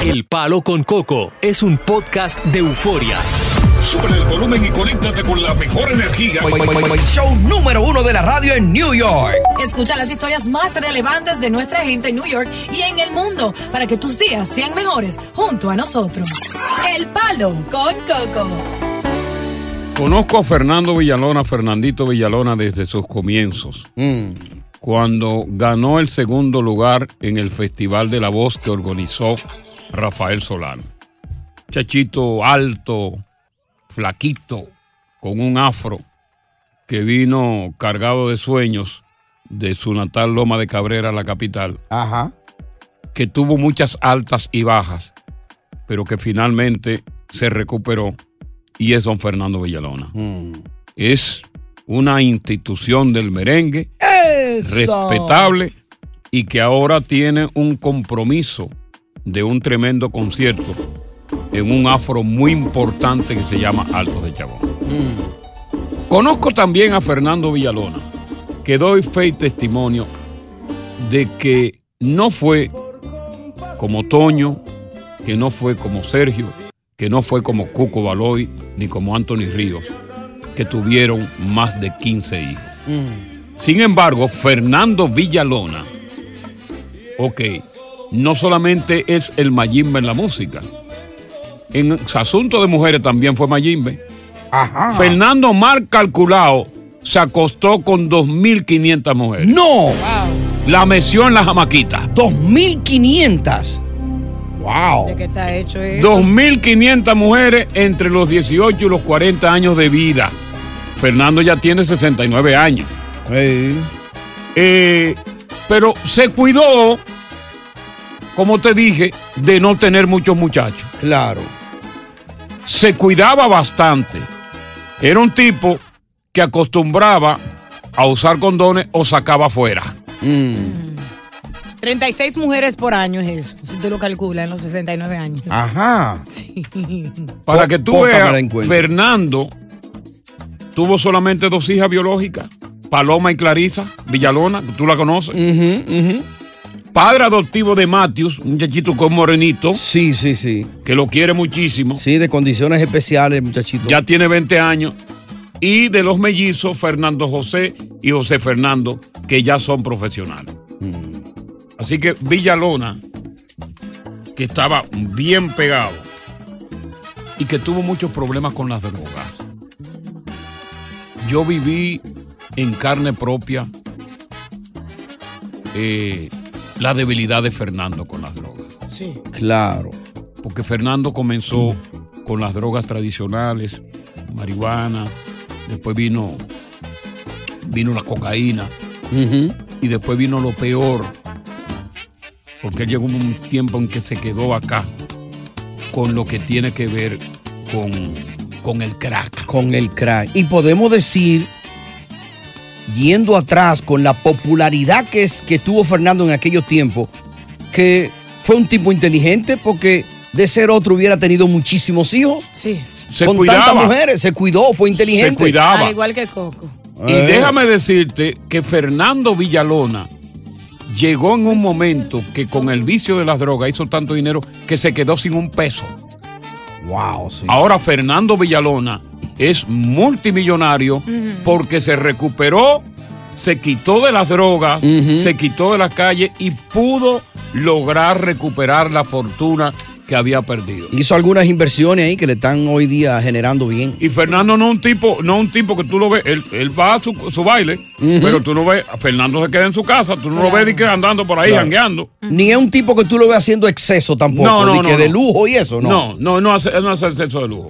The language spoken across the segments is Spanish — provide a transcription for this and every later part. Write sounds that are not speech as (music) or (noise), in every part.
El Palo con Coco es un podcast de euforia. Sube el volumen y conéctate con la mejor energía. Show número uno de la radio en New York. Escucha las historias más relevantes de nuestra gente en New York y en el mundo para que tus días sean mejores junto a nosotros. El Palo con Coco. Conozco a Fernando Villalona, Fernandito Villalona, desde sus comienzos. Cuando ganó el segundo lugar en el Festival de la Voz que organizó Rafael Solano. Chachito alto, flaquito, con un afro, que vino cargado de sueños de su natal Loma de Cabrera, la capital. Ajá. Que tuvo muchas altas y bajas, pero que finalmente se recuperó y es don Fernando Villalona. Es una institución del merengue respetable y que ahora tiene un compromiso de un tremendo concierto en un afro muy importante que se llama Alto de Chabón. Conozco también a Fernando Villalona, que doy fe y testimonio de que no fue como Toño, que no fue como Sergio, que no fue como Cuco Baloy, ni como Anthony Ríos, que tuvieron más de 15 hijos. Sin embargo, Fernando Villalona, ok, no solamente es el Mayimbe en la música, en asunto de mujeres también fue Mayimbe. Ajá. Fernando mal calculado se acostó con 2.500 mujeres. No, La meció en la jamaquita. 2500. Wow. ¿De qué está hecho eso? 2.500 mujeres entre los 18 y los 40 años de vida. Fernando ya tiene 69 años. Eh, pero se cuidó, como te dije, de no tener muchos muchachos. Claro. Se cuidaba bastante. Era un tipo que acostumbraba a usar condones o sacaba afuera. 36 mujeres por año es eso, si tú lo calculas en los 69 años. Ajá. Sí. Para que tú veas. Fernando tuvo solamente dos hijas biológicas, Paloma y Clarisa Villalona, tú la conoces. Padre adoptivo de Matthews, un muchachito con morenito, Sí, sí, sí. que lo quiere muchísimo. Sí, de condiciones especiales, muchachito. Ya tiene 20 años. Y de los mellizos, Fernando José y José Fernando, que ya son profesionales. Así que Villalona, que estaba bien pegado y que tuvo muchos problemas con las drogas. Yo viví en carne propia eh, la debilidad de Fernando con las drogas. Sí. Claro. Porque Fernando comenzó con las drogas tradicionales, marihuana, después vino, vino la cocaína y después vino lo peor. Porque llegó un tiempo en que se quedó acá con lo que tiene que ver con, con el crack. Con el crack. Y podemos decir, yendo atrás con la popularidad que, es, que tuvo Fernando en aquellos tiempos, que fue un tipo inteligente porque de ser otro hubiera tenido muchísimos hijos. Sí. Se con cuidaba. tantas mujeres, se cuidó, fue inteligente. Se cuidaba. Al igual que Coco. Y Eh. déjame decirte que Fernando Villalona llegó en un momento que con el vicio de las drogas hizo tanto dinero que se quedó sin un peso. Wow, sí. Ahora Fernando Villalona es multimillonario porque se recuperó, se quitó de las drogas, se quitó de las calles y pudo lograr recuperar la fortuna que había perdido. Hizo algunas inversiones ahí que le están hoy día generando bien. Y Fernando no es un tipo, no es un tipo que tú lo ves, él, él va a su, su baile, pero tú no ves, Fernando se queda en su casa, tú no lo ves que andando por ahí Claro. jangueando. Ni es un tipo que tú lo ves haciendo exceso tampoco, No, no, de, no, que de lujo y eso, ¿no? No, no, no hace, él no hace el sexo de lujo.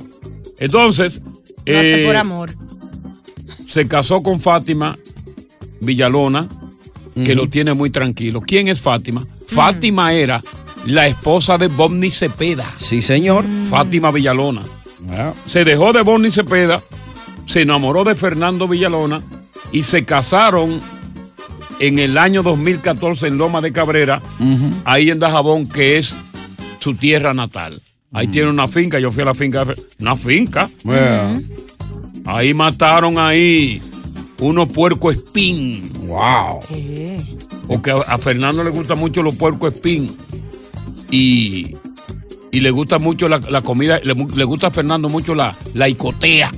Entonces, Lo hace eh, por amor. se casó con Fátima Villalona, que lo tiene muy tranquilo. ¿Quién es Fátima? Fátima era la esposa de Bonnie Cepeda. Sí, señor. Fátima Villalona. Se dejó de Bonnie Cepeda, se enamoró de Fernando Villalona y se casaron en el año 2014 en Loma de Cabrera, ahí en Dajabón, que es su tierra natal. Ahí tiene una finca, yo fui a la finca, una finca. Ahí mataron ahí unos puerco espín. Wow. ¿Qué? Porque a, a Fernando le gustan mucho los puerco espín. Y Y le gusta mucho la, la comida, le, gusta a Fernando mucho la, la icotea.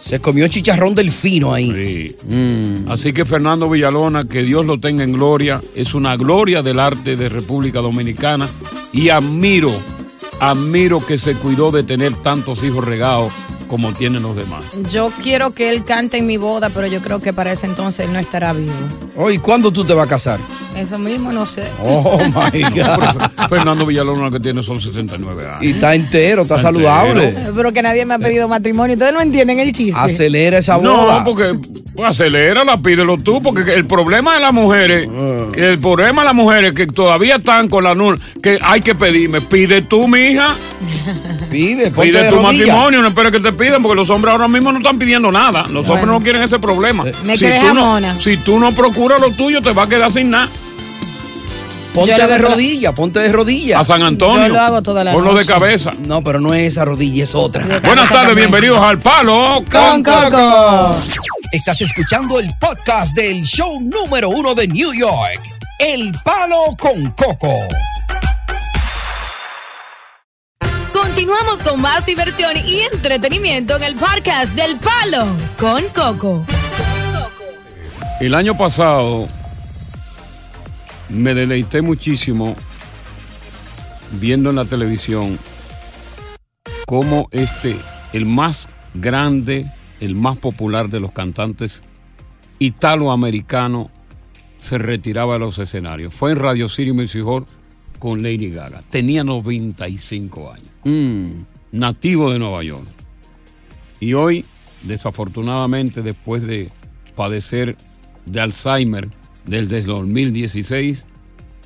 Se comió chicharrón del fino ahí. Sí. Mm. Así que Fernando Villalona, que Dios lo tenga en gloria, es una gloria del arte de República Dominicana y admiro, admiro que se cuidó de tener tantos hijos regados como tienen los demás. Yo quiero que él cante en mi boda, pero yo creo que para ese entonces él no estará vivo. Oh, ¿y cuándo tú te vas a casar? Eso mismo no sé. Oh, (laughs) my God. Fer- Fernando Villalona lo que tiene son 69 años. Y está entero, está Está saludable. entero. Pero que nadie me ha pedido matrimonio. Ustedes no entienden el chiste. Acelera esa boda. No, porque pues, acelérala, pídelo tú, porque el problema de las mujeres, Ah. el problema de las mujeres que todavía están con la nul, que hay que pedirme, pide tú, mija, Pide, ponte pide de tu matrimonio, no esperes que te pidan, porque los hombres ahora mismo no están pidiendo nada, los hombres no quieren ese problema. Me si, tú no, si tú no procuras lo tuyo, te va a quedar sin nada. Ponte de hago toda- rodillas, ponte de rodillas. A San Antonio, Yo lo hago toda la ponlo de cabeza. No, pero no es esa rodilla, es otra. Buenas tardes, bienvenidos al Palo Con Coco. Estás escuchando el podcast del show número uno de New York, El Palo con Coco. Continuamos con más diversión y entretenimiento en el podcast del Palo con Coco. El año pasado me deleité muchísimo viendo en la televisión cómo este, el más grande, el más popular de los cantantes italoamericanos, se retiraba de los escenarios. Fue en Radio City Music Hall con Lady Gaga. Tenía 95 años Mm. nativo de Nueva York. Y hoy, desafortunadamente, después de padecer de Alzheimer desde el 2016,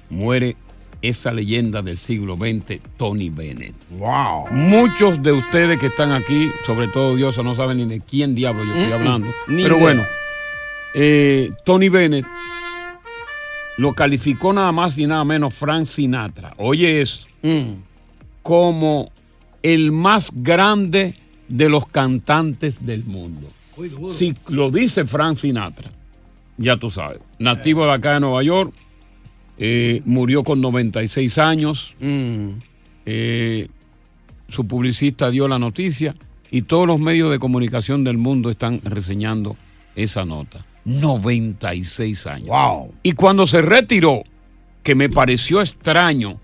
muere esa leyenda del siglo XX, Tony Bennett. Wow. Muchos de ustedes que están aquí, sobre todo Dios, no saben ni de quién diablo yo estoy hablando. Pero bueno, eh, Tony Bennett lo calificó nada más y nada menos Frank Sinatra. Oye eso Mm. Como el más grande de los cantantes del mundo. Si lo dice Frank Sinatra, ya tú sabes. Nativo de acá de Nueva York, eh, murió con 96 años. Mm. eh, su publicista dio la noticia y todos los medios de comunicación del mundo están reseñando esa nota. 96 años. Wow. Y cuando se retiró, que me pareció extraño,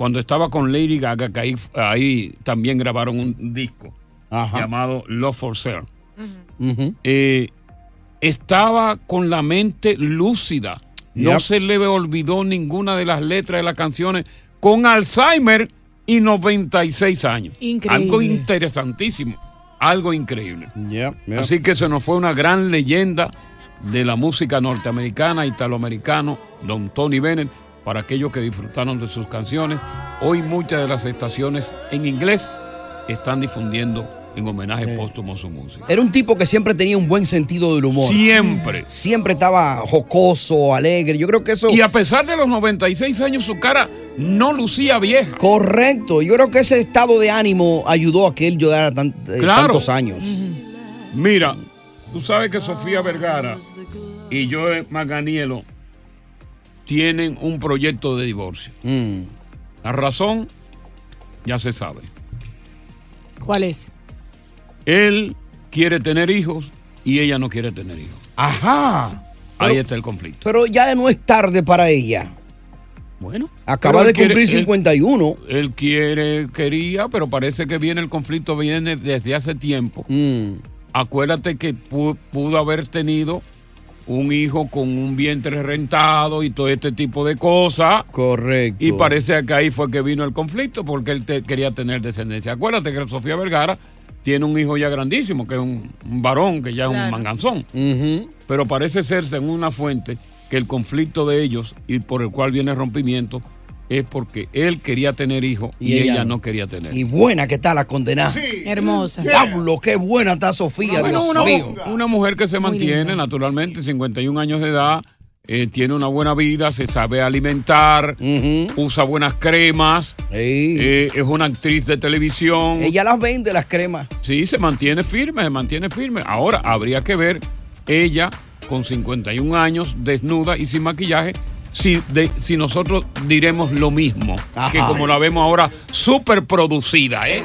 cuando estaba con Lady Gaga, que ahí, ahí también grabaron un disco Ajá. llamado Love for Sale, eh, estaba con la mente lúcida. No se le olvidó ninguna de las letras de las canciones con Alzheimer y 96 años. Increíble. Algo interesantísimo, algo increíble. Así que se nos fue una gran leyenda de la música norteamericana, italoamericano, don Tony Bennett, para aquellos que disfrutaron de sus canciones. Hoy muchas de las estaciones en inglés están difundiendo en homenaje póstumo su música. Era un tipo que siempre tenía un buen sentido del humor. Siempre. Siempre estaba jocoso, alegre. Yo creo que eso. Y a pesar de los 96 años, su cara no lucía vieja. Correcto. Yo creo que ese estado de ánimo ayudó a que él llegara tan- eh, Claro. tantos años. Mira, tú sabes que Sofía Vergara y Joe Maganielo tienen un proyecto de divorcio. Mm. La razón ya se sabe. ¿Cuál es? Él quiere tener hijos y ella no quiere tener hijos. Ajá. Ahí Pero- está el conflicto. Pero ya no es tarde para ella. Bueno. Acaba de él quiere- cumplir él- 51. Él, quiere, quería, pero parece que viene el conflicto, viene desde hace tiempo. Mm. Acuérdate que pu- pudo haber tenido un hijo con un vientre rentado y todo este tipo de cosas. Correcto. Y parece que ahí fue que vino el conflicto porque él te- quería tener descendencia. Acuérdate que Sofía Vergara tiene un hijo ya grandísimo, que es un, un varón, que ya es un manganzón. Pero parece ser, según una fuente, que el conflicto de ellos y por el cual viene el rompimiento es porque él quería tener hijos y, Y ella ella, no. no quería tener. Y buena que está la condenada. Hermosa. Diablo, qué buena está Sofía, Bueno, Dios una, mío. una mujer que se Muy mantiene linda. naturalmente, 51 años de edad, eh, tiene una buena vida, se sabe alimentar, usa buenas cremas, eh, es una actriz de televisión. Ella las vende, las cremas. Sí, se mantiene firme, se mantiene firme. Ahora habría que ver ella con 51 años, desnuda y sin maquillaje, si, de- si nosotros diremos lo mismo, Ajá. que como la vemos ahora, súper producida, ¿eh?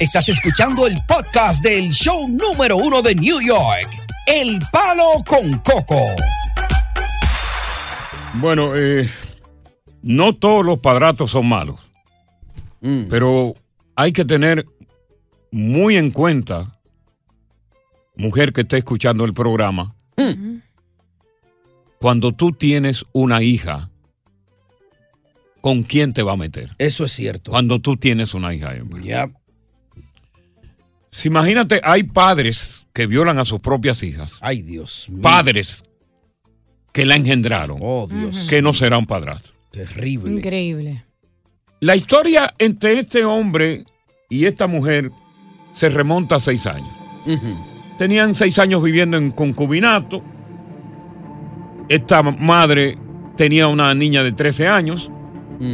Estás escuchando el podcast del show número uno de New York, El Palo con Coco. Bueno, eh, no todos los padratos son malos, Mm. pero hay que tener muy en cuenta, mujer que esté escuchando el programa, cuando tú tienes una hija, ¿con quién te va a meter? Eso es cierto. Cuando tú tienes una hija hembra. Ya. Si imagínate, hay padres que violan a sus propias hijas, Ay, Dios mío. padres que la engendraron, Oh, Dios. que no serán padrastros. Terrible. Increíble. La historia entre este hombre y esta mujer se remonta a seis años. Tenían seis años viviendo en concubinato. Esta madre tenía una niña de 13 años.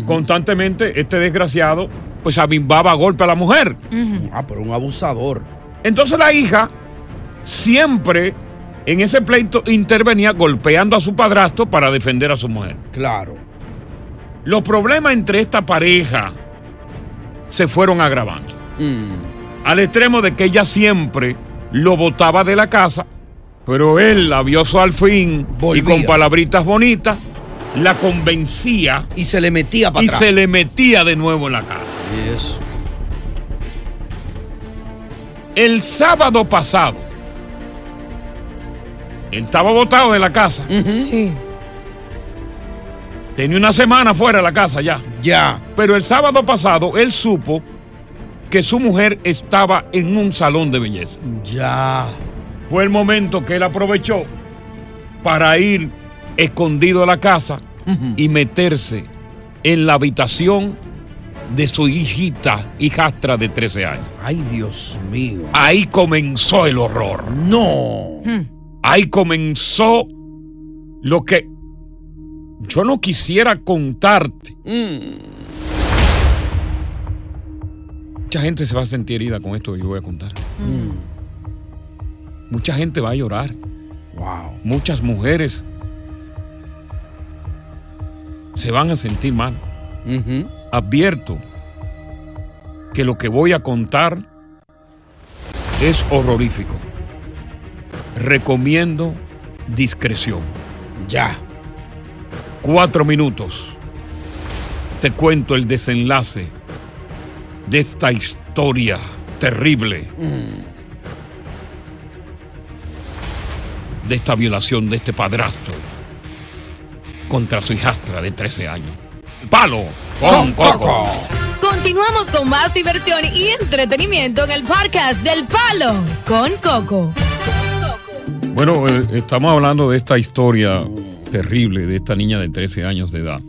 Constantemente este desgraciado pues abimbaba a golpe a la mujer. Ah, pero un abusador. Entonces la hija siempre en ese pleito intervenía golpeando a su padrastro para defender a su mujer. Claro. Los problemas entre esta pareja se fueron agravando. Mm. al extremo de que ella siempre lo botaba de la casa, pero él la vio su al fin Volvía. y con palabritas bonitas la convencía Y se le metía para y atrás. se le metía de nuevo en la casa. Y eso. El sábado pasado, él estaba botado de la casa. Sí. tenía una semana fuera de la casa ya, Ya. pero el sábado pasado él supo que su mujer estaba en un salón de belleza. Ya. Fue el momento que él aprovechó para ir escondido a la casa y meterse en la habitación de su hijita, hijastra de 13 años. Ay, Dios mío. Ahí comenzó el horror. No. Ahí comenzó lo que yo no quisiera contarte. Mm. Mucha gente se va a sentir herida con esto que yo voy a contar. Mm. Mucha gente va a llorar. Wow. Muchas mujeres se van a sentir mal. Ujú. advierto que lo que voy a contar es horrorífico. Recomiendo discreción. Ya. Cuatro minutos. Te cuento el desenlace de esta historia terrible. De esta violación de este padrastro contra su hijastra de 13 años. Palo con coco. Continuamos con más diversión y entretenimiento en el podcast del Palo con Coco. Bueno, eh, estamos hablando de esta historia terrible de esta niña de 13 años de edad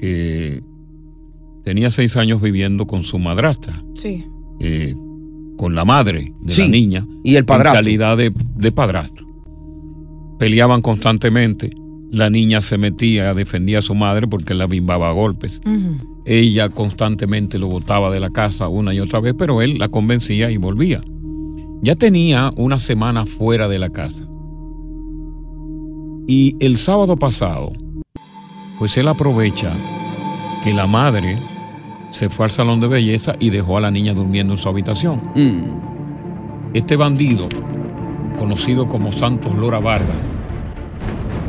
que tenía seis años viviendo con su madrastra, Sí. eh, con la madre de Sí, la niña. y el padrastro. En calidad de, de padrastro. Peleaban constantemente. La niña se metía, defendía a su madre porque la bimbaba a golpes. Ella constantemente lo botaba de la casa una y otra vez, pero él la convencía y volvía. Ya tenía una semana fuera de la casa. Y el sábado pasado, pues él aprovecha que la madre se fue al salón de belleza y dejó a la niña durmiendo en su habitación. Mm. Este bandido, conocido como Santos Lora Vargas,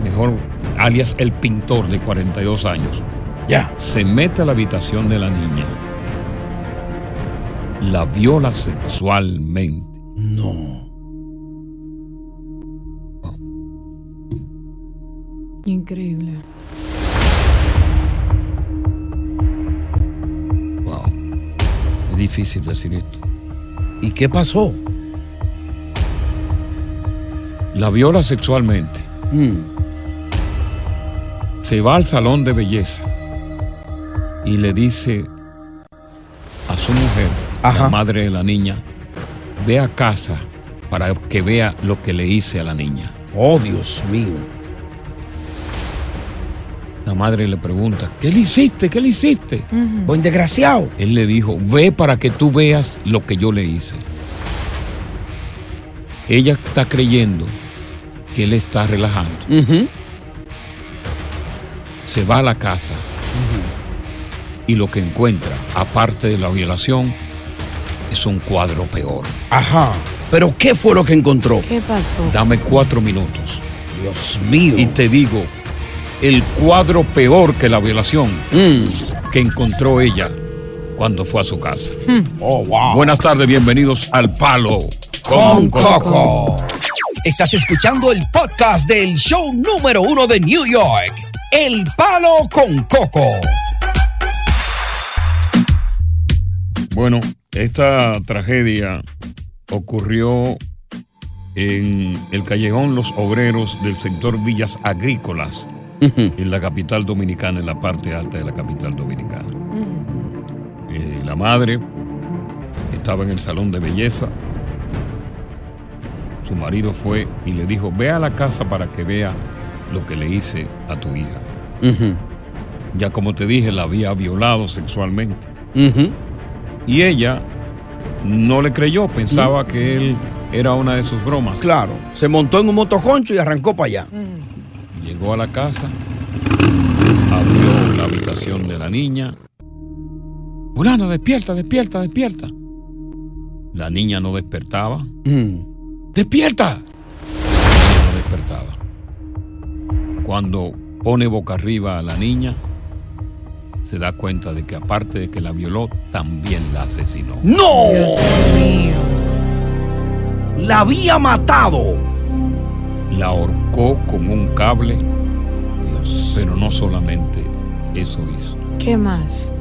mejor alias el pintor de 42 años, Ya. se mete a la habitación de la niña, la viola sexualmente. No. Increíble. Es difícil decir esto. ¿Y qué pasó? La viola sexualmente. Mm. Se va al salón de belleza y le dice a su mujer, Ajá. la madre de la niña, ve a casa para que vea lo que le hice a la niña. Oh, Dios mío. La madre le pregunta, ¿qué le hiciste? ¿Qué le hiciste? Buen desgraciado. Él le dijo, ve para que tú veas lo que yo le hice. Ella está creyendo que él está relajando. Se va a la casa y lo que encuentra, aparte de la violación, es un cuadro peor. Ajá. Pero ¿qué fue lo que encontró? ¿Qué pasó? Dame cuatro minutos Dios mío. y te digo el cuadro peor que la violación Mm. que encontró ella cuando fue a su casa. Oh, wow. Buenas tardes, bienvenidos al Palo con Coco. Estás escuchando el podcast del show número uno de New York, El Palo con Coco. Bueno, esta tragedia ocurrió en el callejón Los Obreros del sector Villas Agrícolas, en la capital dominicana, en la parte alta de la capital dominicana. Eh, la madre estaba en el salón de belleza. Su marido fue y le dijo, ve a la casa para que vea lo que le hice a tu hija. Ya como te dije, la había violado sexualmente. Y ella no le creyó, pensaba que él era una de sus bromas. Claro, se montó en un motoconcho y arrancó para allá. Llegó a la casa, abrió la habitación de la niña. Fulana, despierta, despierta, despierta. La niña no despertaba. Mm. ¡Despierta! La niña no despertaba. Cuando pone boca arriba a la niña, se da cuenta de que aparte de que la violó, también la asesinó. ¡No! Dios mío. La había matado. La ahorcó con un cable, Dios. pero no solamente eso hizo. ¿Qué más?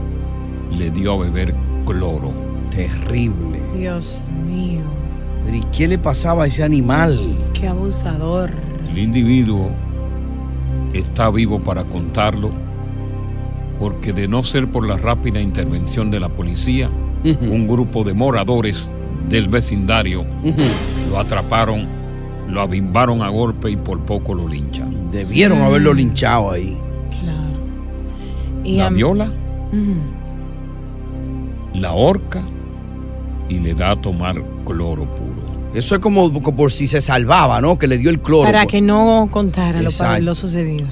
Le dio a beber cloro. Terrible. Dios mío. Pero ¿y qué le pasaba a ese animal? Qué abusador. El individuo está vivo para contarlo porque de no ser por la rápida intervención de la policía, un grupo de moradores del vecindario lo atraparon, lo abimbaron a golpe y por poco lo linchan. Debieron haberlo linchado ahí. Claro. Y La a- viola, la horca y le da a tomar cloro puro. Eso es como como por si se salvaba, ¿no? Que le dio el cloro. Para pues. que no contara lo, lo sucedido.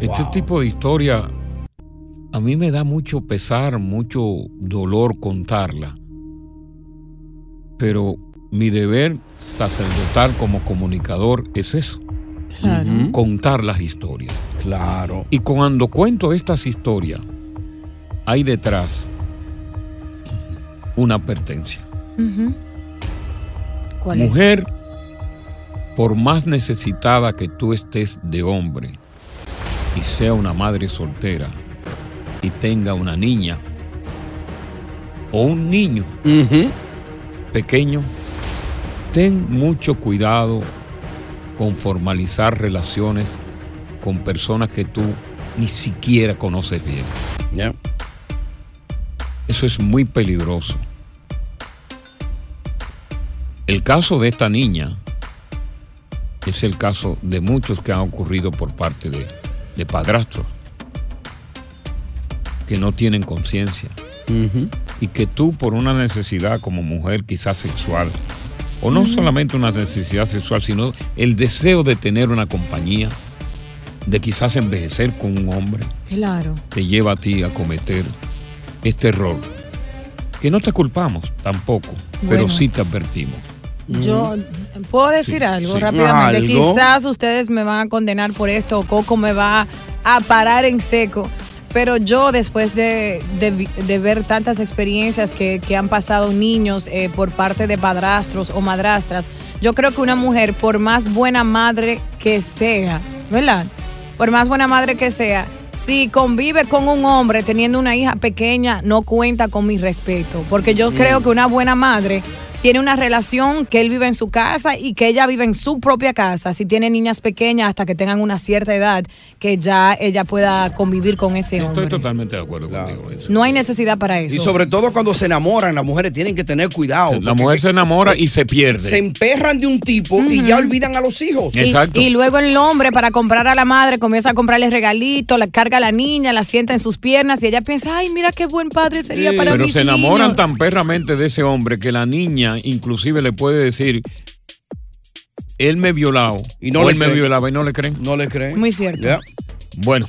Este Wow. tipo de historia a mí me da mucho pesar, mucho dolor contarla. Pero mi deber sacerdotal como comunicador es eso, Claro. Contar las historias. Claro. Y cuando cuento estas historias, hay detrás una advertencia. Ujú. ¿Cuál es? Mujer, por más necesitada que tú estés de hombre y sea una madre soltera y tenga una niña o un niño pequeño, ten mucho cuidado con formalizar relaciones con personas que tú ni siquiera conoces bien. Eso es muy peligroso. El caso de esta niña es el caso de muchos que han ocurrido por parte de, de padrastros que no tienen conciencia y que tú por una necesidad como mujer quizás sexual, o no solamente una necesidad sexual, sino el deseo de tener una compañía, de quizás envejecer con un hombre, Claro. te lleva a ti a cometer este error. Que no te culpamos tampoco, pero sí te advertimos. Yo puedo decir Sí, algo sí. rápidamente. Algo. Quizás ustedes me van a condenar por esto, o Coco me va a parar en seco. Pero yo, después de, de ver tantas experiencias que, que han pasado niños eh, por parte de padrastros o madrastras, yo creo que una mujer, por más buena madre que sea, ¿verdad? Por más buena madre que sea, si convive con un hombre teniendo una hija pequeña, no cuenta con mi respeto. Porque yo creo que una buena madre tiene una relación que él vive en su casa y que ella vive en su propia casa. Si tiene niñas pequeñas hasta que tengan una cierta edad, que ya ella pueda convivir con ese hombre. Estoy totalmente de acuerdo contigo. en eso. No hay necesidad para eso. Y sobre todo cuando se enamoran, las mujeres tienen que tener cuidado. La mujer se enamora y se pierde. se emperran de un tipo y ya olvidan a los hijos. Y- Exacto. Y, luego el hombre, para comprar a la madre, comienza a comprarle regalitos, la carga a la niña, la sienta en sus piernas y ella piensa, ay, mira qué buen padre sería para Pero mis se enamoran niños". tan perramente de ese hombre que la niña inclusive le puede decir, él me violaba. Y no o le él me creen. violaba y no le creen. No le creen. Muy cierto. Bueno,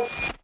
you